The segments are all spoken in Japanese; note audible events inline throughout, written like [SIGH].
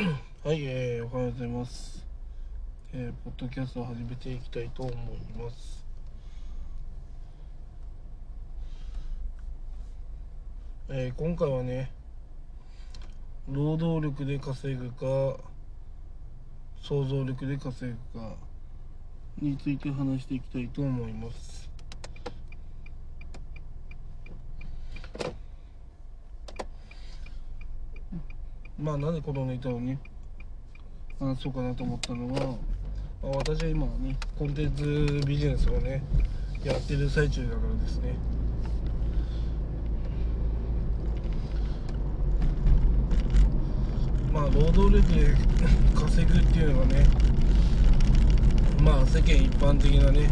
はい、えー、おはようございます。えー、ポッドキャストを始めていきたいと思います。えー、今回はね、労働力で稼ぐか、想像力で稼ぐかについて話していきたいと思います。まあなんでこのネタをね話そうかなと思ったのは、まあ、私は今ねコンテンツビジネスをねやってる最中だからですね。まあ労働力で稼ぐっていうのがねまあ世間一般的なね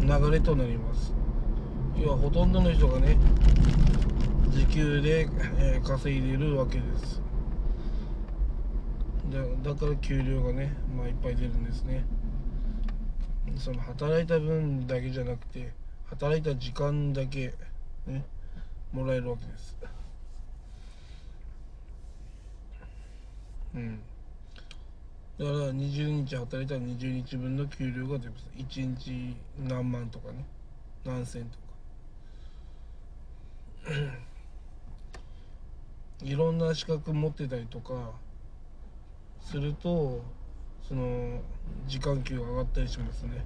流れとなります。要はほとんどの人がね時給で、えー、稼いでるわけです。だだから給料がね、まあ、いっぱい出るんですね。その働いた分だけじゃなくて働いた時間だけねもらえるわけです。うん。だから20日働いたら20日分の給料が出ます。1日何万とかね。何千とか。いろんな資格持ってたりとかするとその時間給が上がったりしますね。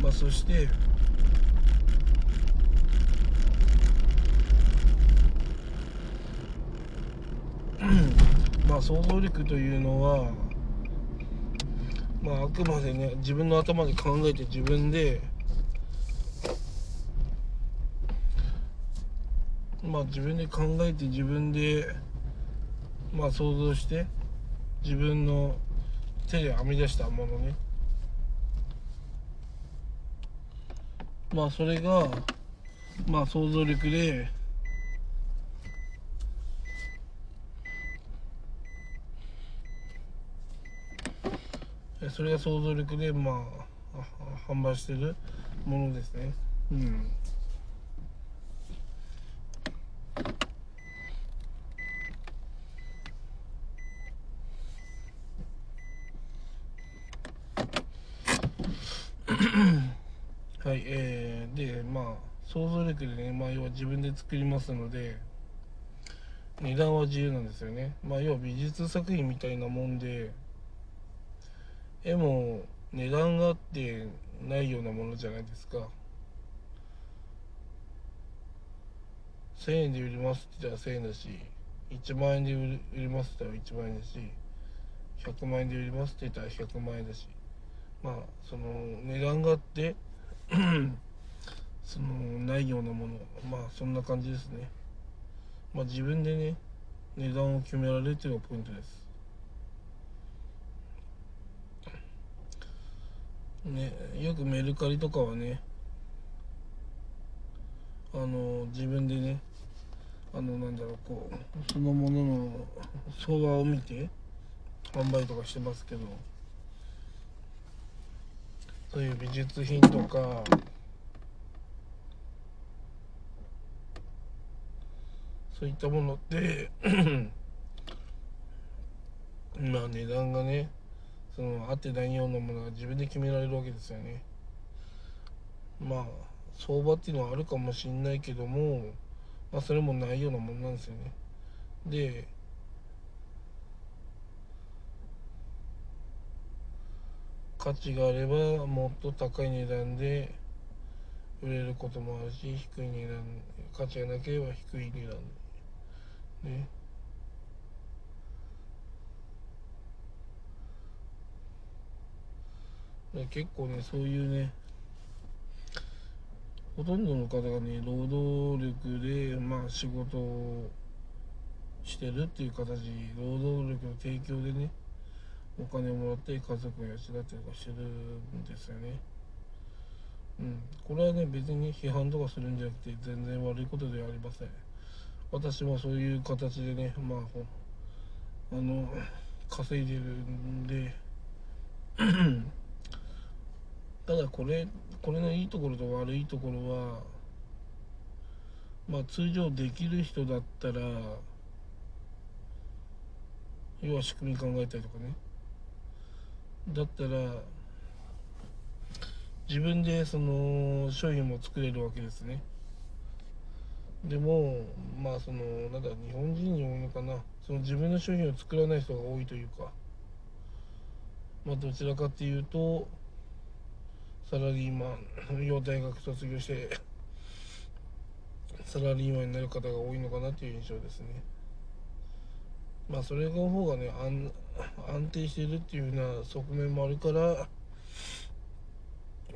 まあそしてまあ想像力というのはまああくまでね自分の頭で考えて自分でまあ自分で考えて自分でまあ想像して自分の手で編み出したものね。まあそれがまあ想像力でそれが想像力でまあ販売してるものですね。うんはいえー、でまあ想像力でね、まあ、要は自分で作りますので値段は自由なんですよね。まあ要は美術作品みたいなもんで絵も値段があってないようなものじゃないですか。1000円で売りますって言ったら1000円だし1万円で売りますって言ったら1万円だし100万円で売りますって言ったら100万円だし。まあその値段があってそのないようなもの。まあそんな感じですね。まあ自分でね値段を決められるというのがポイントです。ねよくメルカリとかはねあの自分でねあのなんだろうこうそのものの相場を見て販売とかしてますけどそういう美術品とかそういったものって。まあ値段がねその合ってないようなものが自分で決められるわけですよね。まあ相場っていうのはあるかもしんないけどもまあそれもないようなものなんですよね。で価値があればもっと高い値段で売れることもあるし低い値段価値がなければ低い値段。ね。結構ねそういうねほとんどの方がね労働力でまあ仕事をしてるっていう形労働力の提供でねお金をもらって家族を養ったりとかしてるんですよね。うん、これはね別に批判とかするんじゃなくて全然悪いことではありません。私もそういう形でねまああの稼いでるんで [CLEARS THROAT] ただこれこれのいいところと悪いところはまあ通常できる人だったら要は仕組み考えたりとかね。だったら自分でその商品も作れるわけですね。でもまあそのなんだ日本人に多いのかな。その自分の商品を作らない人が多いというか。まあどちらかっていうとサラリーマン要大学卒業してサラリーマンになる方が多いのかなという印象ですね。まあそれの方がね安安定しているっていうふうな側面もあるから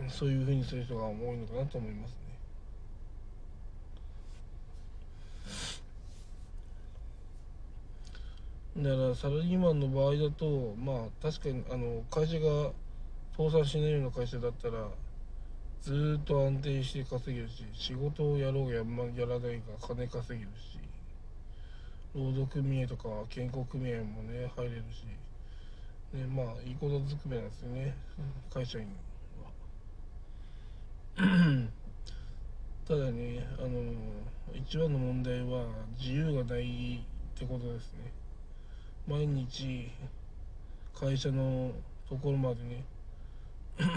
そういうふうにする人が多いのかなと思いますね。だからサラリーマンの場合だとまあ確かにあの会社が倒産しないような会社だったらずっと安定して稼げるし仕事をやろうや,、ま、やらないが金稼げるし労働組合とか健康組合もね入れるし、ね、まあいいことずくめなんですよね会社員は。[CLEARS THROAT] ただねあの一番の問題は自由がないってことですね。毎日会社のところまでね [CLEARS THROAT]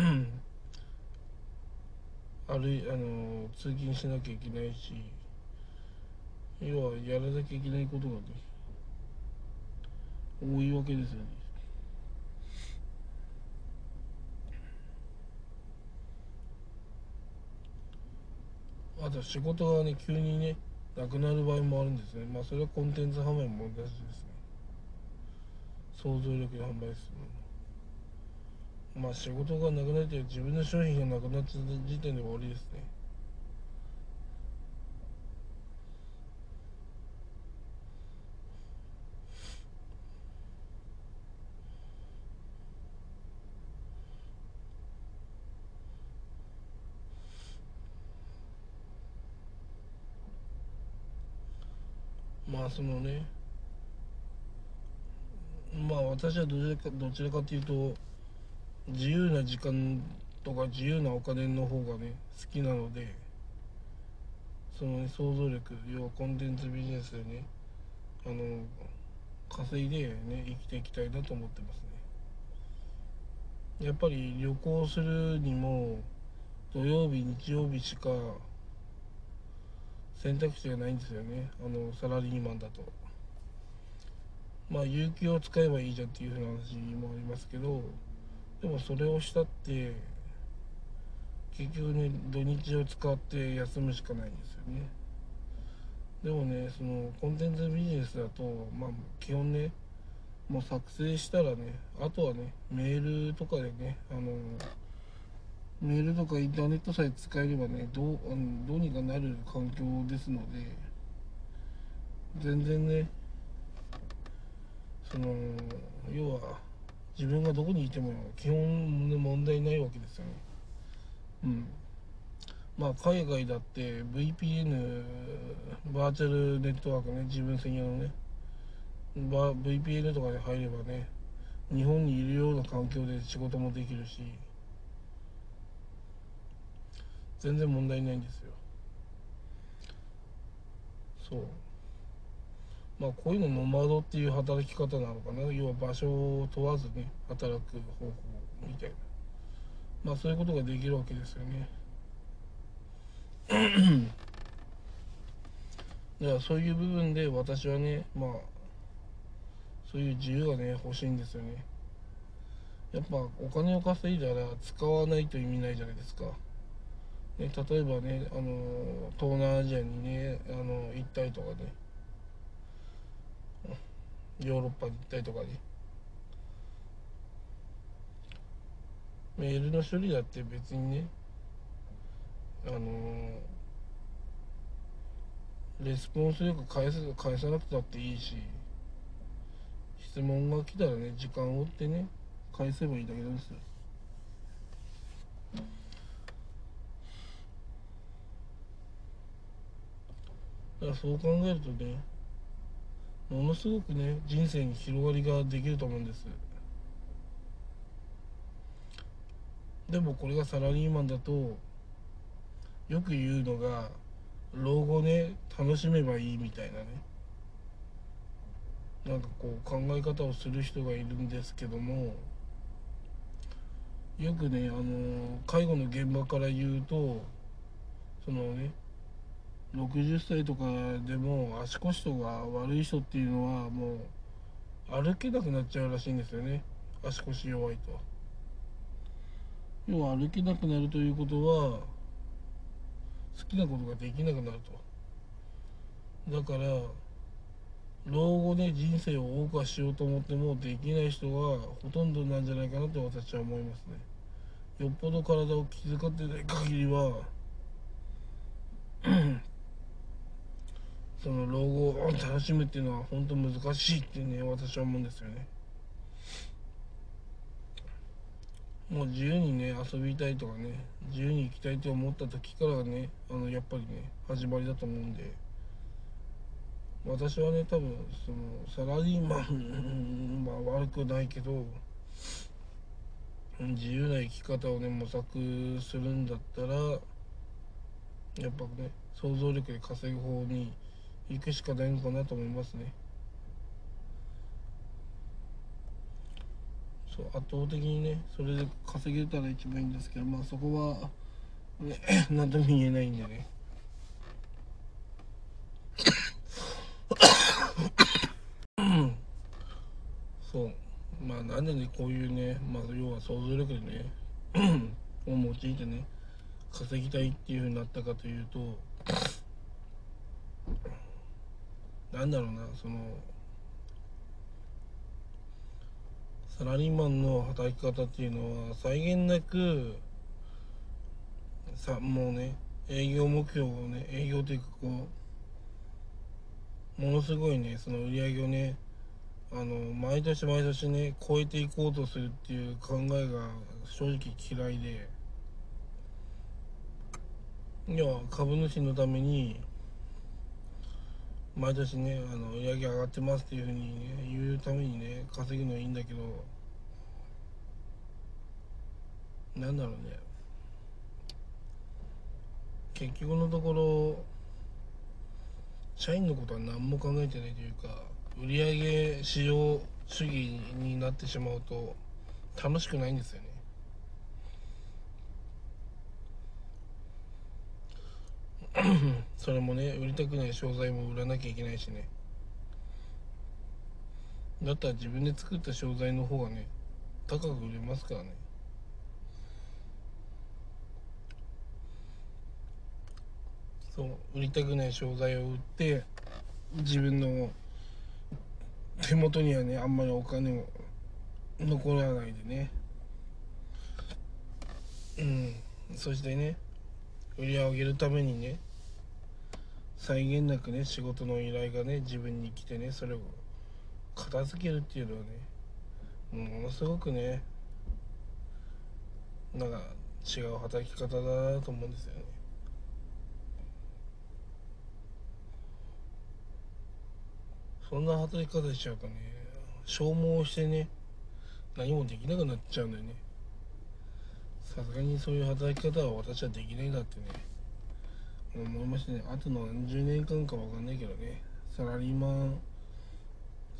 あるあの通勤しなきゃいけないし要はやらなきゃいけないことがね多いわけですよね。あと仕事がね急にねなくなる場合もあるんですね。まあそれはコンテンツ販売も同じですね。想像力で販売するまあ仕事がなくなって自分の商品がなくなった時点で終わりですね。まあそのねまあ私はどちらかどちらかというと自由な時間とか自由なお金の方がね好きなのでその、ね、想像力要はコンテンツビジネスでねあの稼いでね生きていきたいなと思ってますね。やっぱり旅行するにも土曜日日曜日しか選択肢がないんですよね。あのサラリーマンだと。まあ有給を使えばいいじゃんっていうふうな話もありますけどでもそれをしたって結局ね土日を使って休むしかないんですよね。でもねそのコンテンツビジネスだとまあ基本ねもう作成したらねあとはねメールとかでねあのメールとかインターネットさえ使えればねどうあのどうにかなる環境ですので全然ねその要は自分がどこにいても基本ね問題ないわけですよね。うん。まあ海外だって VPN バーチャルネットワークね自分専用のね。VPN とかで入ればね日本にいるような環境で仕事もできるし全然問題ないんですよ。そう。まあこういうのノマドっていう働き方なのかな。要は場所を問わずね働く方法みたいな。まあそういうことができるわけですよね。[CLEARS THROAT] だからそういう部分で私はねまあそういう自由がね欲しいんですよね。やっぱお金を稼いだら使わないと意味ないじゃないですか。ね、例えばねあの東南アジアにねあの行ったりとかね。ヨーロッパに行ったりとかねメールの処理だって別にねあのレスポンスよく返す返さなくたっていいし質問が来たらね時間を追ってね返せばいいだけなんですよ。だからそう考えるとねものすごくね人生に広がりができると思うんです。でもこれがサラリーマンだとよく言うのが老後ね楽しめばいいみたいなね。なんかこう考え方をする人がいるんですけどもよくねあの介護の現場から言うとそのね60歳とかでも足腰とか悪い人っていうのはもう歩けなくなっちゃうらしいんですよね。足腰弱いと。要は歩けなくなるということは好きなことができなくなると。だから老後で人生を謳歌しようと思ってもできない人がほとんどなんじゃないかなって私は思いますね。よっぽど体を気遣ってない限りはその老後を楽しむっていうのは本当難しいってね私は思うんですよね。もう自由にね遊びたいとかね自由に行きたいと思った時からねあのやっぱりね始まりだと思うんで。私はね多分そのサラリーマンは悪くないけど自由な生き方をね模索するんだったらやっぱね想像力で稼ぐ方に行くしかないのかなと思いますね。そう圧倒的にねそれで稼げたら一番いいんですけどまあそこはね [COUGHS] 何とも言えないんでね。[COUGHS] そう。まあなんでねこういうねまあ要は想像力でね [COUGHS] を用いてね稼ぎたいっていうふうになったかというとなんだろうなそのサラリーマンの働き方っていうのは際限なくさもうね営業目標をね営業というかこうものすごいねその売り上げをねあの毎年毎年ね超えていこうとするっていう考えが正直嫌いで。要は株主のために毎年ねあの売り上げ上がってますっていうふうに、ね、言うためにね稼ぐのはいいんだけどなんだろうね。結局のところ社員のことは何も考えてないというか売上市場主義になってしまうと楽しくないんですよね。[LAUGHS] それもね売りたくない商材も売らなきゃいけないしね。だったら自分で作った商材の方がね高く売れますからね。そう売りたくない商材を売って自分の手元にはねあんまりお金も残らないでね。うん。そしてね売り上げるためにね際限なくね仕事の依頼がね自分に来てねそれを片付けるっていうのはねものすごくねなんか違う働き方だなと思うんですよね。そんな働き方しちゃうとね消耗してね何もできなくなっちゃうんだよね。さすがにそういう働き方は私はできないなってね。思いましたね。あと何十年間かわかんないけどね。サラリーマン。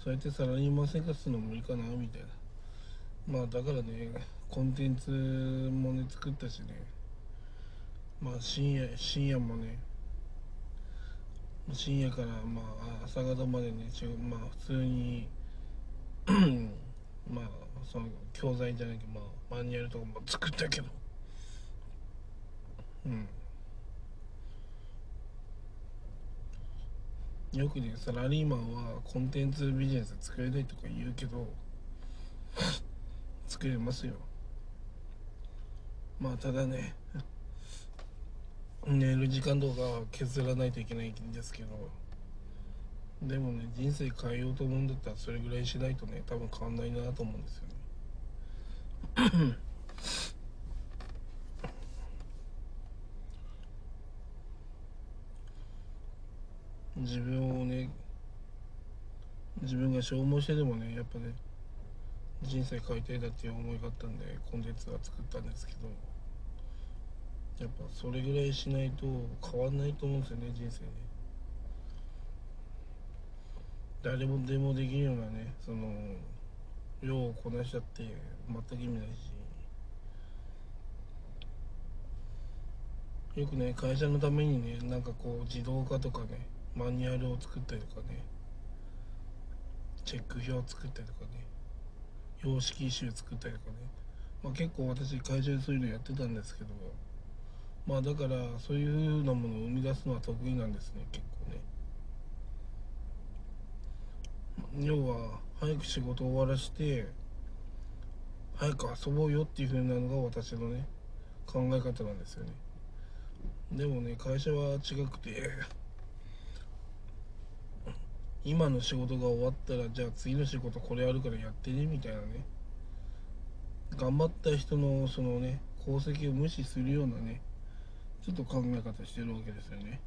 そうやってサラリーマン生活するの無理かなみたいな。まあだからねコンテンツもね作ったしね。まあ深夜深夜もね。深夜からまあ朝方までねまあ普通に [CLEARS THROAT] まあその教材じゃないけどまあマニュアルとかも作ったけど。うん。よくねサラリーマンはコンテンツビジネス作れないとか言うけど [LAUGHS] 作れますよ。まあただね寝る時間とか削らないといけないんですけどでもね人生変えようと思うんだったらそれぐらいしないとね多分変わんないなと思うんですよね。[COUGHS] 自分をね自分が消耗してでもねやっぱね人生変えたいだっていう思いがあったんでコンテンツは作ったんですけどやっぱそれぐらいしないと変わんないと思うんですよね人生ね。誰もでもできるようなねその量をこなしちゃって全く意味ないし。よくね会社のためにねなんかこう自動化とかねマニュアルを作ったりとかね。チェック表を作ったりとかね。様式集作ったりとかね、まあ、結構私会社でそういうのやってたんですけどまあだからそういうふうなものを生み出すのは得意なんですね結構ね。要は早く仕事を終わらして早く遊ぼうよっていうふうなのが私のね考え方なんですよね。でもね会社は違くて今の仕事が終わったらじゃあ次の仕事これあるからやってねみたいなね頑張った人のそのね功績を無視するようなねちょっと考え方してるわけですよね。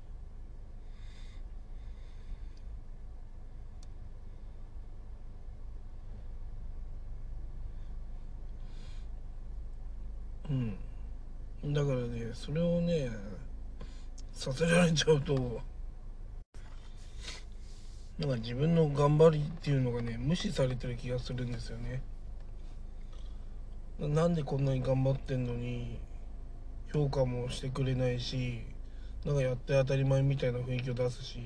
うん。だからね、それをね、させられちゃうと、なんか自分の頑張りっていうのがね、無視されてる気がするんですよね。なんでこんなに頑張ってんのに、評価もしてくれないしなんかやって当たり前みたいな雰囲気を出すし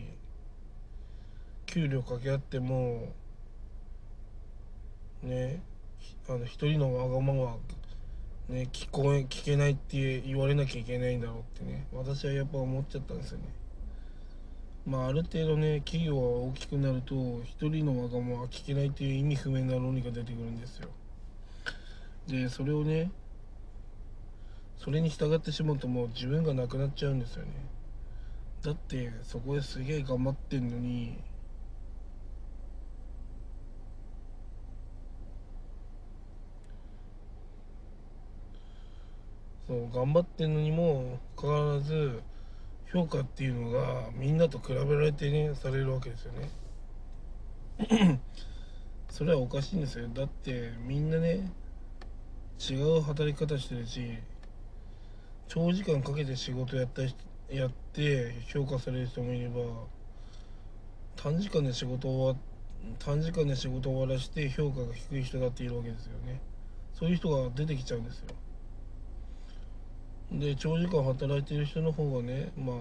給料掛け合ってもねあの一人のわがままね聞こえ聞けないって言われなきゃいけないんだろうってね私はやっぱ思っちゃったんですよねまあある程度ね企業が大きくなると一人のわがままは聞けないっていう意味不明な論理が出てくるんですよ。でそれをねそれに従ってしまうともう自分がなくなっちゃうんですよね。だってそこですげえ頑張ってんのにそう頑張ってんのにもかかわらず評価っていうのがみんなと比べられてねされるわけですよね。[CLEARS THROAT] それはおかしいんですよ。だってみんなね違う働き方してるし長時間かけて仕事やったやって評価される人もいれば短時間で仕事終わ短時間で仕事を終わらして評価が低い人だっているわけですよね。そういう人が出てきちゃうんですよ。で長時間働いてる人の方がねまあ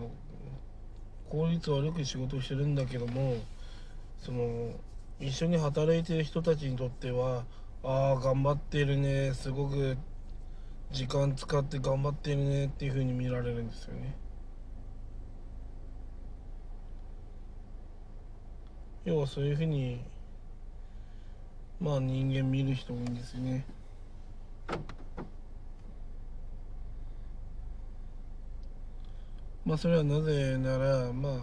効率悪く仕事してるんだけどもその一緒に働いてる人たちにとってはああ頑張ってるねすごく時間使って頑張ってるねっていう風に見られるんですよね。要はそういう風にまあ人間見る人多いんですよね。まあそれはなぜならまあ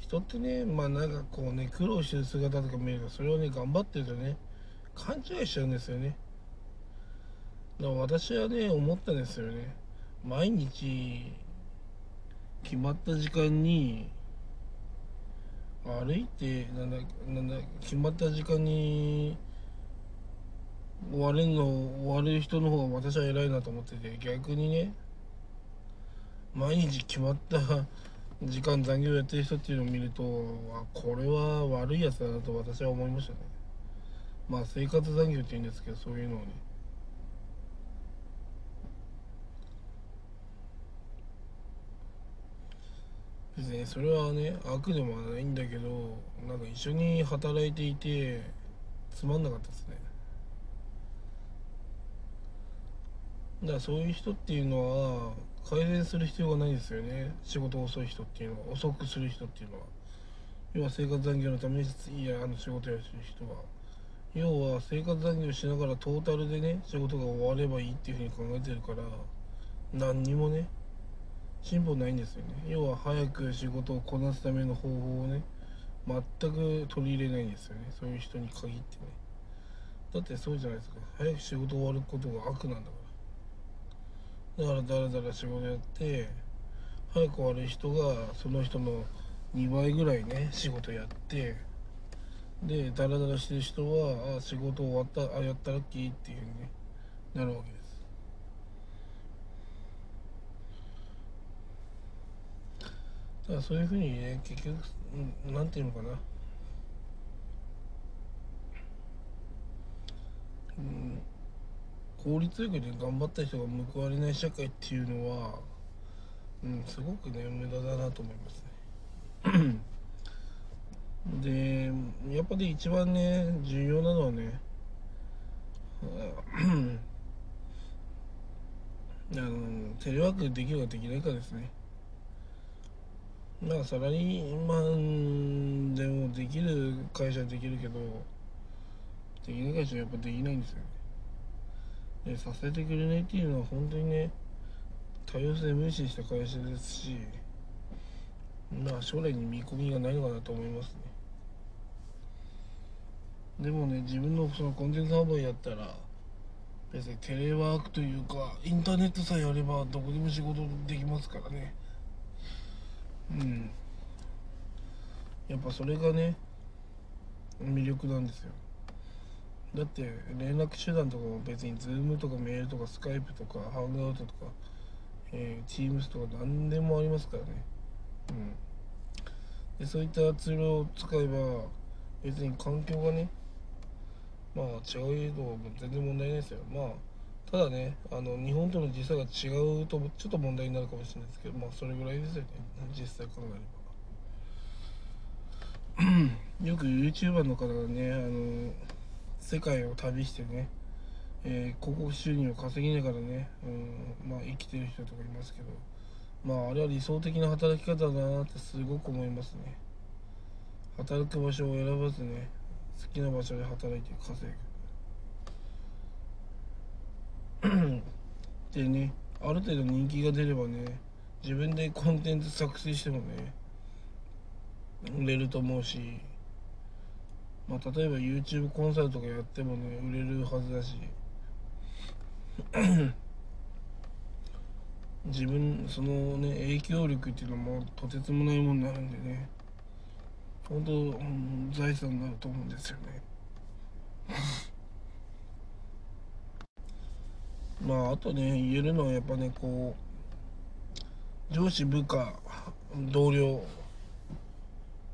人ってねまあなんかこうね苦労してる姿とか見るとそれをね頑張ってるとね勘違いしちゃうんですよね。だから私はね思ったんですよね。毎日決まった時間に歩いてなんだなんだ決まった時間に終われるの終わる人の方が私は偉いなと思ってて逆にね毎日決まった [LAUGHS] 時間残業やってる人っていうのを見るとあこれは悪いやつだなと私は思いましたね。まあ生活残業って言うんですけどそういうのをね。別にそれはね悪でもないんだけどなんか一緒に働いていてつまんなかったですね。だからそういう人っていうのは改善する必要がないですよね。仕事遅い人っていうのは。遅くする人っていうのは。要は生活残業のためにいやあの仕事やる人は。要は生活残業しながらトータルでね仕事が終わればいいっていうふうに考えてるから何にもね進歩ないんですよね。要は早く仕事をこなすための方法をね全く取り入れないんですよね。そういう人に限ってね。だってそうじゃないですか。早く仕事終わることが悪なんだから。だからだらだら仕事やって早く終わる人がその人の2倍ぐらいね仕事やってでダラダラしてる人はあ仕事終わったあやったらっきっていうふうに、ね、なるわけです。ただそういうふうにね結局うんなんていうのかな。うん。効率よくね頑張った人が報われない社会っていうのは、うん、すごくね無駄だなと思いますね。[CLEARS THROAT] でやっぱり一番ね重要なのはねあのテレワークできるかできないかですね。なんかサラリーマンでもできる会社はできるけどできない会社はやっぱできないんですよ。ねさせてくれないっていうのは本当にね多様性無視した会社ですしまあ将来に見込みがないのかなと思いますね。でもね自分のそのコンテンツ販売やったら別にテレワークというかインターネットさえあればどこでも仕事できますからね。うん。やっぱそれがね魅力なんですよ。だって連絡手段とかも別に Zoom とかメールとか Skype とかハングアウトとか、えー、Teams とか何でもありますからね。うん。でそういったツールを使えば別に環境がねまあ違うとも全然問題ないですよ。まあただねあの日本との時差が違うとちょっと問題になるかもしれないですけどまあそれぐらいですよね。実際考えれば。[CLEARS THROAT] よく YouTuber の方がねあの世界を旅してね、えー、広告収入を稼ぎながらね、うん、まあ生きてる人とかいますけどまああれは理想的な働き方だなってすごく思いますね。働く場所を選ばずね好きな場所で働いて稼ぐ。[CLEARS THROAT] でねある程度人気が出ればね自分でコンテンツ作成してもね売れると思うしまあ例えば YouTube コンサルとかやってもね売れるはずだし。[CLEARS THROAT] 自分そのね影響力っていうのもとてつもないものになるんでね。本当、うん、財産になると思うんですよね。[LAUGHS] まああとね言えるのはやっぱねこう上司部下同僚。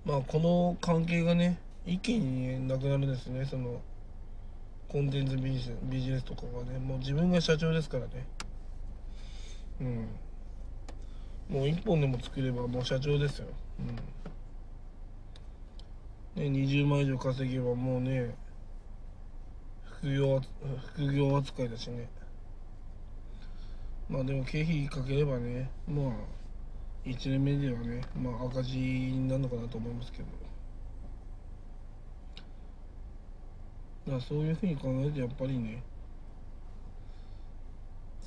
まあこの関係がね一気に、なくなるんですねそのコンテンツビジビジネスとかがね。もう自分が社長ですからね。うん。もう一本でも作ればもう社長ですよ。うん。ね、20万以上稼げばもうね副業副業扱いだしね。まあでも経費かければねまあ1年目ではねまあ赤字になるのかなと思いますけど。だそういうふうに考えるとやっぱりね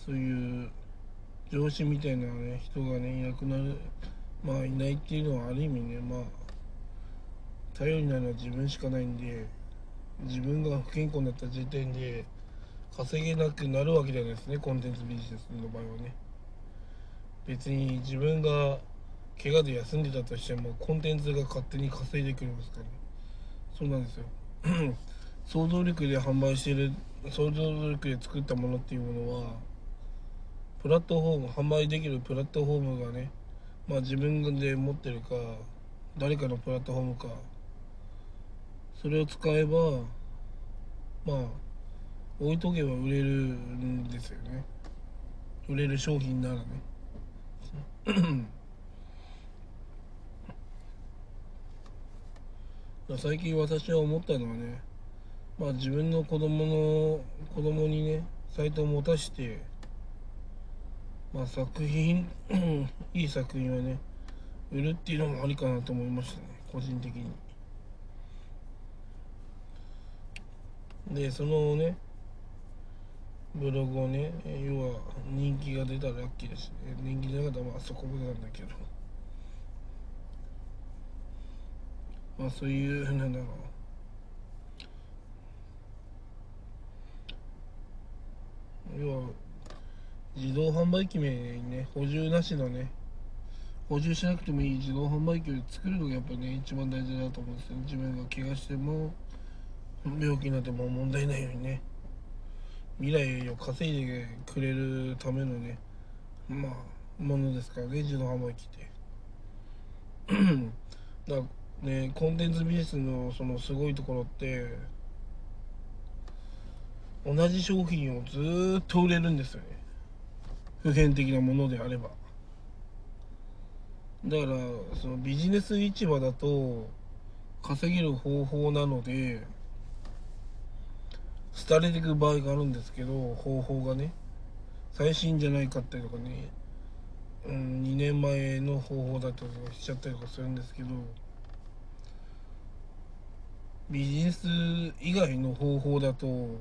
そういう上司みたいなね人がねいなくなるまあいないっていうのはある意味ねまあ頼りになるのは自分しかないんで自分が不健康になった時点で稼げなくなるわけじゃないですねコンテンツビジネスの場合はね。別に自分が怪我で休んでたとしてもコンテンツが勝手に稼いでくれますからね。そうなんですよ。想像力で販売している想像力で作ったものっていうものはプラットフォーム販売できるプラットフォームがねまあ自分で持ってるか誰かのプラットフォームかそれを使えばまあ置いとけば売れるんですよね。売れる商品ならね。[CLEARS THROAT] 最近私は思ったのはねまあ自分の子供の子供にねサイトを持たしてまあ作品 [CLEARS THROAT] いい作品はね売るっていうのもありかなと思いましたね個人的に。でそのねブログをね要は人気が出たらラッキーですね。人気出なかったらまあそこまでなんだけど。まあそういうなんだろう。要は自動販売機名にね補充なしのね補充しなくてもいい自動販売機を作るのがやっぱね一番大事だと思うんですよ。自分が怪我しても病気になっても問題ないようにね。未来を稼いでくれるためのねまあものですからね自動販売機って。[CLEARS THROAT] だからねコンテンツビジネスのそのすごいところって同じ商品をずっと売れるんですよね。普遍的なものであれば。だからそのビジネス市場だと稼げる方法なので廃れていく場合があるんですけど方法がね最新じゃないかったりとかね、うん、2年前の方法だったりとかしちゃったりとかするんですけどビジネス以外の方法だと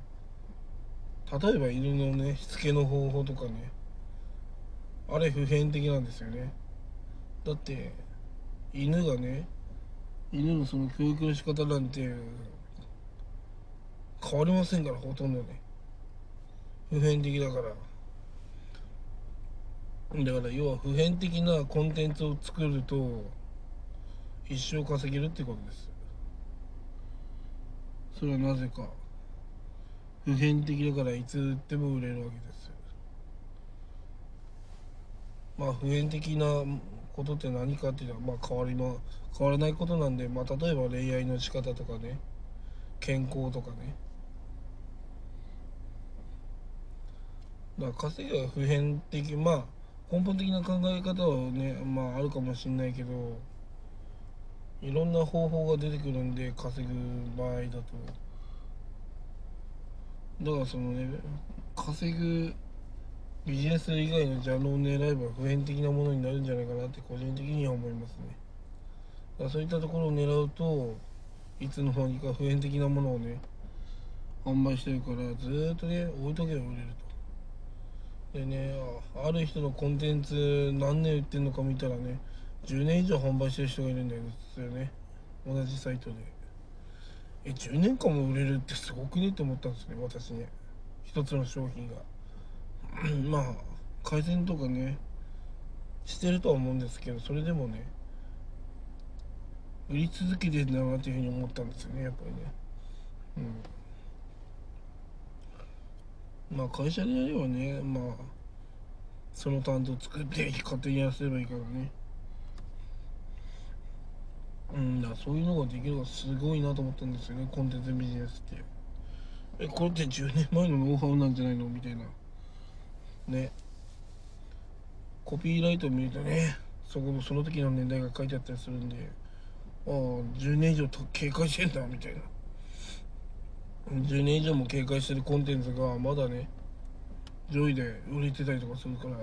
例えば犬のねしつけの方法とかね。あれ普遍的なんですよね。だって犬がね犬のその教育の仕方なんて変わりませんからほとんどね。普遍的だから。だから要は普遍的なコンテンツを作ると一生稼げるってことです。それはなぜか。普遍的だからいつ売っても売れるわけですまあ普遍的なことって何かっていうのはまあ変わりま変わらないことなんで、まあ、例えば恋愛の仕方とかね。健康とかね。だから稼ぎは普遍的まあ根本的な考え方はねまああるかもしんないけどいろんな方法が出てくるんで稼ぐ場合だと。だからそのね稼ぐビジネス以外のジャンルを狙えば普遍的なものになるんじゃないかなって個人的には思いますね。だそういったところを狙うといつの間にか普遍的なものをね販売してるからずっとね置いとけば売れると。でねある人のコンテンツ何年売ってんのか見たらね10年以上販売してる人がいるんですよね。同じサイトで。え10年間も売れるってすごくねって思ったんですね私ね。一つの商品が。[CLEARS THROAT] まあ改善とかねしてるとは思うんですけどそれでもね売り続けてるんだなっていうふうに思ったんですよねやっぱりね。うん。まあ会社でやればねまあその担当作って勝手にやらせればいいからね。うんだそういうのができるのがすごいなと思ったんですよね。コンテンツビジネスってえこれって10年前のノウハウなんじゃないの？みたいな。ね。コピーライトを見るとねそこのその時の年代が書いてあったりするんでああ10年以上と警戒してんだみたいな。10年以上も警戒してるコンテンツがまだね上位で売れてたりとかするから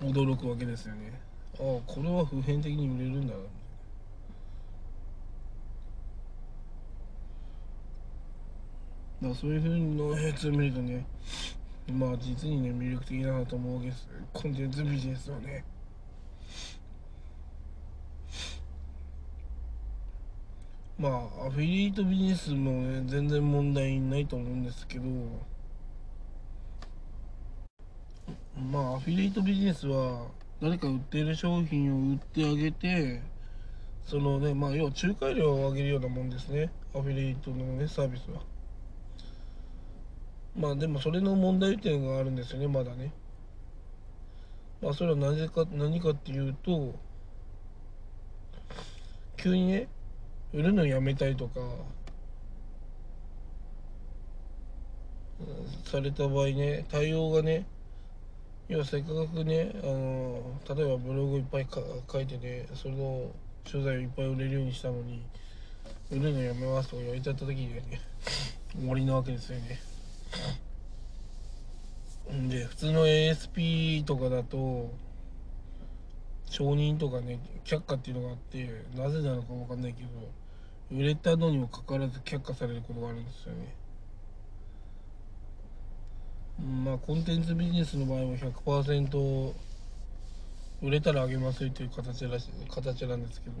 驚くわけですよね。あこれは普遍的に売れるんだな。だそういうふうのやつを見るとねまあ実にね魅力的だなと思うわけですコンテンツビジネスはね。まあアフィリエイトビジネスもね全然問題ないと思うんですけどまあアフィリエイトビジネスは誰か売ってる商品を売ってあげてそのねまあ要は仲介料を上げるようなもんですねアフィリエイトのねサービスは。まあでもそれの問題点があるんですよねまだねまあそれはなぜか何かっていうと急にね売るのやめたいとかされた場合ね対応がね要はせっかくねあの例えばブログいっぱい書いてねそれの取材をいっぱい売れるようにしたのに売るのやめますとか言われちゃった時にね終わりなわけですよね。で普通の ASP とかだと承認とかね却下っていうのがあってなぜなのか分かんないけど売れたのにもかかわらず却下されることがあるんですよねまあコンテンツビジネスの場合は100%売れたらあげますよという形らし形なんですけど。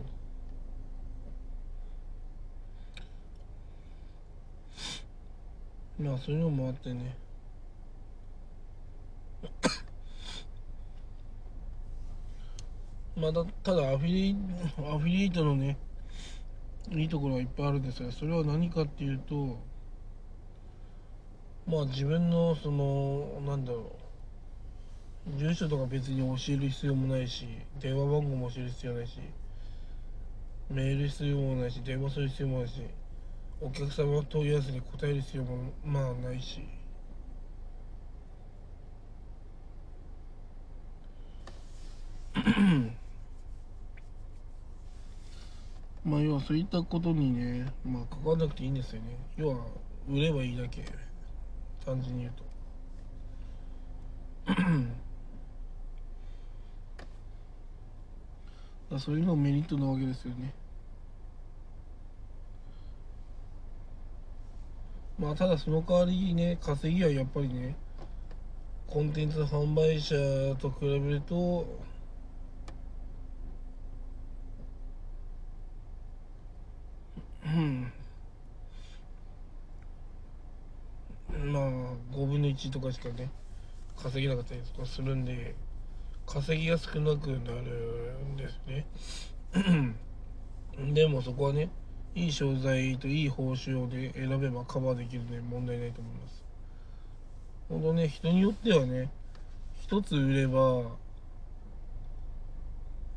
まあそういうのもあってね。まだただアフィリアフィリエイトのねいいところはいっぱいあるんですがそれは何かっていうとまあ自分のそのなんだろう。住所とか別に教える必要もないし電話番号も教える必要ないしメール必要もないし電話する必要もないしお客様の問い合わせに答える必要もまあないし。まあ要はそういったことにねまあ関わらなくていいんですよね。要は売ればいいだけ。単純に言うと。[CLEARS THROAT] だそういうのがメリットなわけですよね。まあただその代わりにね稼ぎはやっぱりねコンテンツ販売者と比べるとうん [LAUGHS] まあ5分の1とかしかね稼げなかったりとかするんで稼ぎが少なくなるんですね。[CLEARS THROAT] でもそこはねいい商材といい報酬をで選べばカバーできるので問題ないと思います。ほんとね人によってはね一つ売れば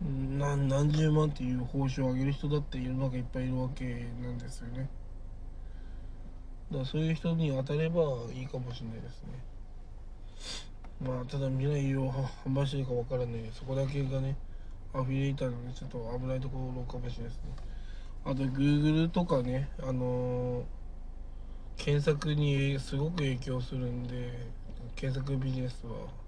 何何十万っていう報酬を上げる人だって世の中いっぱいいるわけなんですよね。だそういう人に当たればいいかもしれないですね。まあただ未来を販売してるかわからない。そこだけがねアフィリエイターのねちょっと危ないところかもしれないですね。あと Google とかねあのー、検索にすごく影響するんで検索ビジネスは。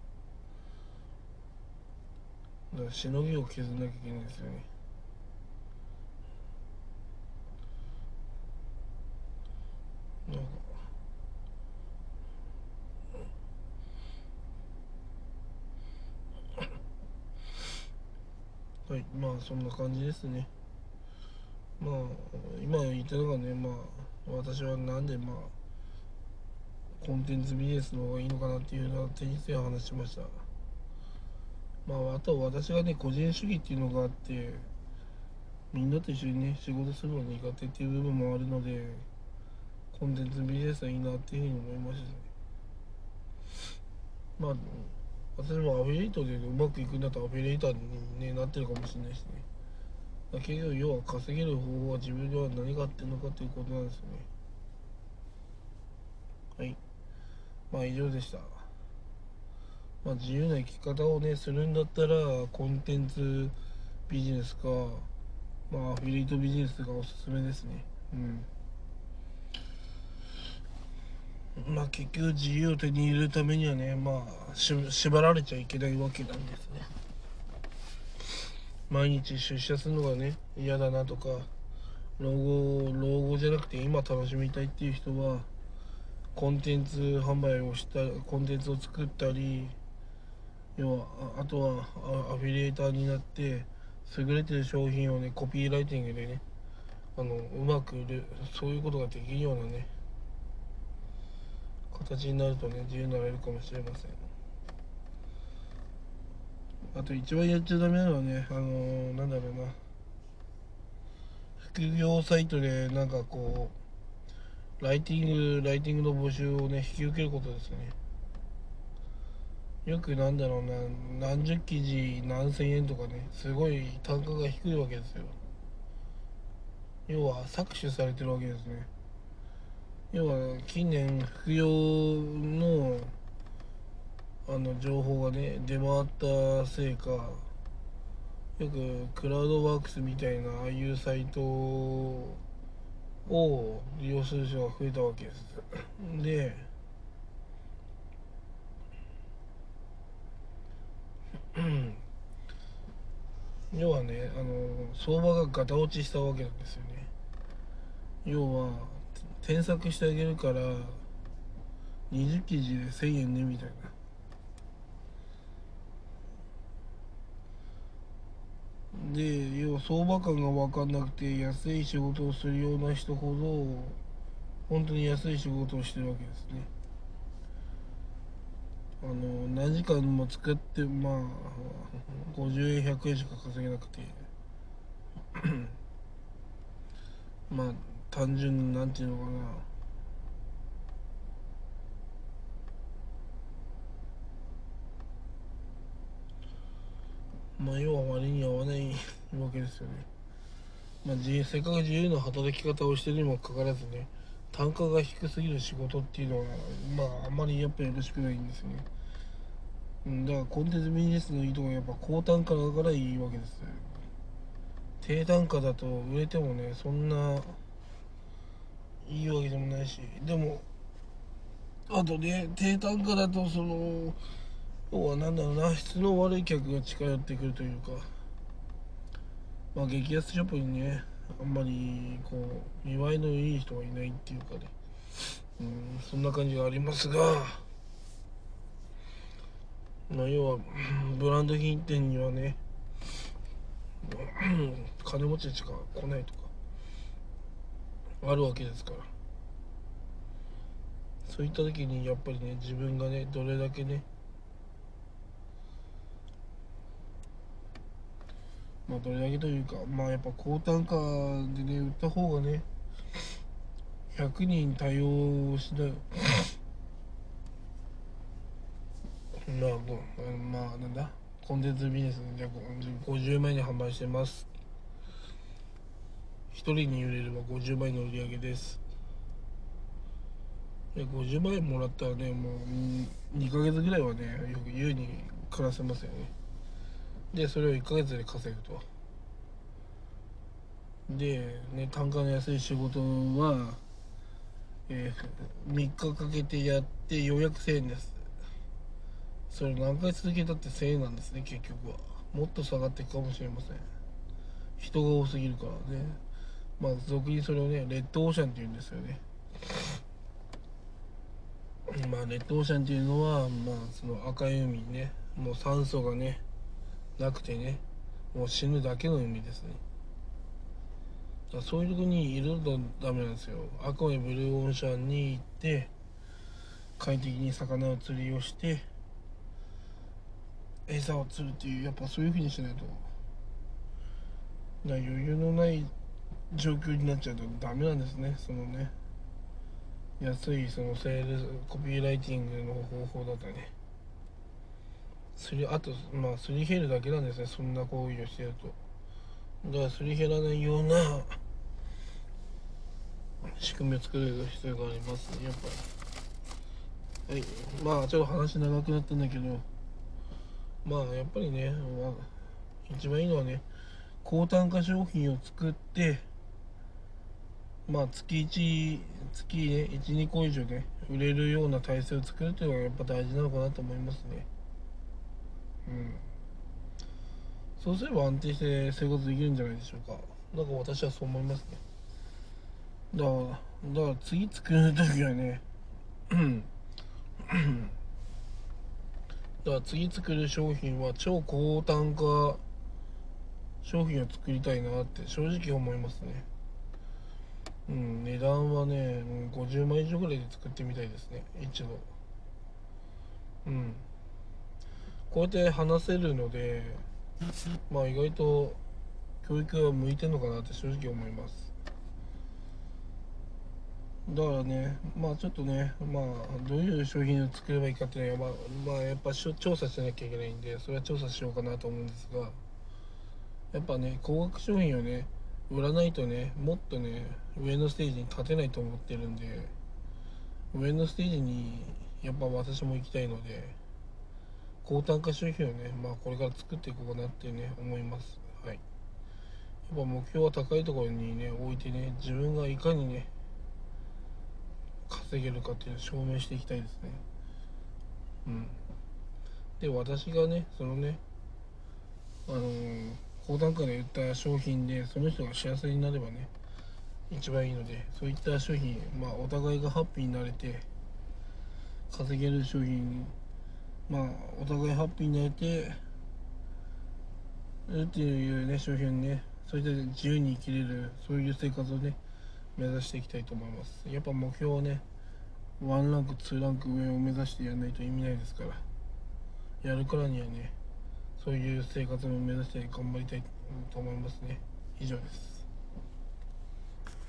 だしのぎを削んなきゃいけないですよねなんかはいまあそんな感じですね。まあ今言ったのがねまあ私はなんでまあコンテンツビジネスの方がいいのかなっていうのは手につい話しました。まああと私がね個人主義っていうのがあってみんなと一緒にね仕事するの苦手っていう部分もあるのでコンテンツビジネスはいいなっていうふうに思いましたね。まあ私もアフィリエイトでうまくいくんだったらアフィリエイターに、ね、なってるかもしれないしね。結局要は稼げる方法は自分では何があってるのかということなんですよね。はい。まあ以上でした。まあ自由な生き方をねするんだったらコンテンツビジネスかまあアフィリエイトビジネスがおすすめですね。うん。まあ結局自由を手に入れるためにはねまあ縛られちゃいけないわけなんですね。毎日出社するのがね嫌だなとか老後老後じゃなくて今楽しみたいっていう人はコンテンツ販売をしたコンテンツを作ったり要はあとはアフィリエイターになって優れてる商品をねコピーライティングでねあのうまく売るそういうことができるようなね形になるとね自由になれるかもしれません。あと一番やっちゃダメなのはねあのー、なんだろうな。副業サイトでなんかこうライティングライティングの募集をね引き受けることですね。よくなんだろうな何十記事何千円とかねすごい単価が低いわけですよ。要は搾取されてるわけですね。要は近年副業のあの情報がね出回ったせいかよくクラウドワークスみたいなああいうサイトを利用する人が増えたわけです。で要はねあの相場がガタ落ちしたわけなんですよね。要は添削してあげるから20記事で1000円ねみたいな。で要は相場感が分かんなくて安い仕事をするような人ほど本当に安い仕事をしてるわけですね。あの何時間も使ってまあ50円100円しか稼げなくて。[CLEARS THROAT] まあ単純なんていうのかな。まあ要は割に合わないわけですよね。まあせっかく自由な働き方をしてるにもかかわらずね単価が低すぎる仕事っていうのはまああんまりやっぱよろしくないんですよね。うんだからコンテンツビジネスのいいとこはやっぱ高単価だからいいわけです低単価だと売れてもねそんないいわけでもないしでもあとね低単価だとその要は何だろうな質の悪い客が近寄ってくるというかまあ激安ショップにねあんまりこう見栄えのいい人がいないっていうかね。うんそんな感じがありますがまあ要はブランド品店にはね金持ちしか来ないとか。あるわけですから。そういった時にやっぱりね自分がねどれだけねまあどれだけというかまあやっぱ高単価でね売った方がね100人対応しない。まあまあなんだ？コンテンツビジネスで50万円で販売してます。1人に売れれば50万円の売り上げです。50万円もらったらねもう2ヶ月ぐらいはねよく優に暮らせますよね。でそれを1ヶ月で稼ぐと。で、ね、単価の安い仕事は、えー、3日かけてやってようやく1000円です。それ何回続けたって1000円なんですね結局は。もっと下がっていくかもしれません。人が多すぎるからね。まあ俗にそれをねレッドオーシャンって言うんですよね。まあレッドオーシャンっていうのはまあその赤い海ね。もう酸素がねなくてね。もう死ぬだけの海ですね。そういうとこにいるとダメなんですよ。赤いブルーオーシャンに行って快適に魚を釣りをして餌を釣るっていうやっぱそういうふうにしないと。余裕のない状況になっちゃうとダメなんですね。そのね。安いそのセールスコピーライティングの方法だとね。すりあとまあすり減るだけなんですね。そんな行為をしてると。だからすり減らないような仕組みを作る必要があります。やっぱり。はい。まあちょっと話長くなったんだけど。まあやっぱりね、まあ、一番いいのはね高単価商品を作ってまあ月1月ね12個以上ね売れるような体制を作るというのがやっぱ大事なのかなと思いますね。うん。そうすれば安定して生活できるんじゃないでしょうか。だか私はそう思いますね。だからだから次作る時はねだから次作る商品は超高単価商品を作りたいなって正直思いますね。うん値段はね50万以上ぐらいで作ってみたいですね。一度うん。こうやって話せるのでまあ意外と教育は向いてるのかなって正直思います。だからねまあちょっとねまあどういう商品を作ればいいかっていうのは、まあ、まあやっぱ調査しなきゃいけないんでそれは調査しようかなと思うんですがやっぱね高額商品をね売らないとねもっとね上のステージに立てないと思ってるんで上のステージにやっぱ私も行きたいので高単価商品をねまあこれから作っていこうかなってね思います。はい。やっぱ目標は高いところにね置いてね自分がいかにね稼げるかっていうのを証明していきたいですね。うん。で私がねそのねあのー、高単価で売った商品でその人が幸せになればね一番いいのでそういった商品まあお互いがハッピーになれて稼げる商品まあお互いハッピーになれてっていうね商品ねそれで自由に生きれるそういう生活をね目指していきたいと思います。やっぱ目標はねワンランクツーランク上を目指してやらないと意味ないですからやるからにはねそういう生活も目指して頑張りたいと思いますね。以上です。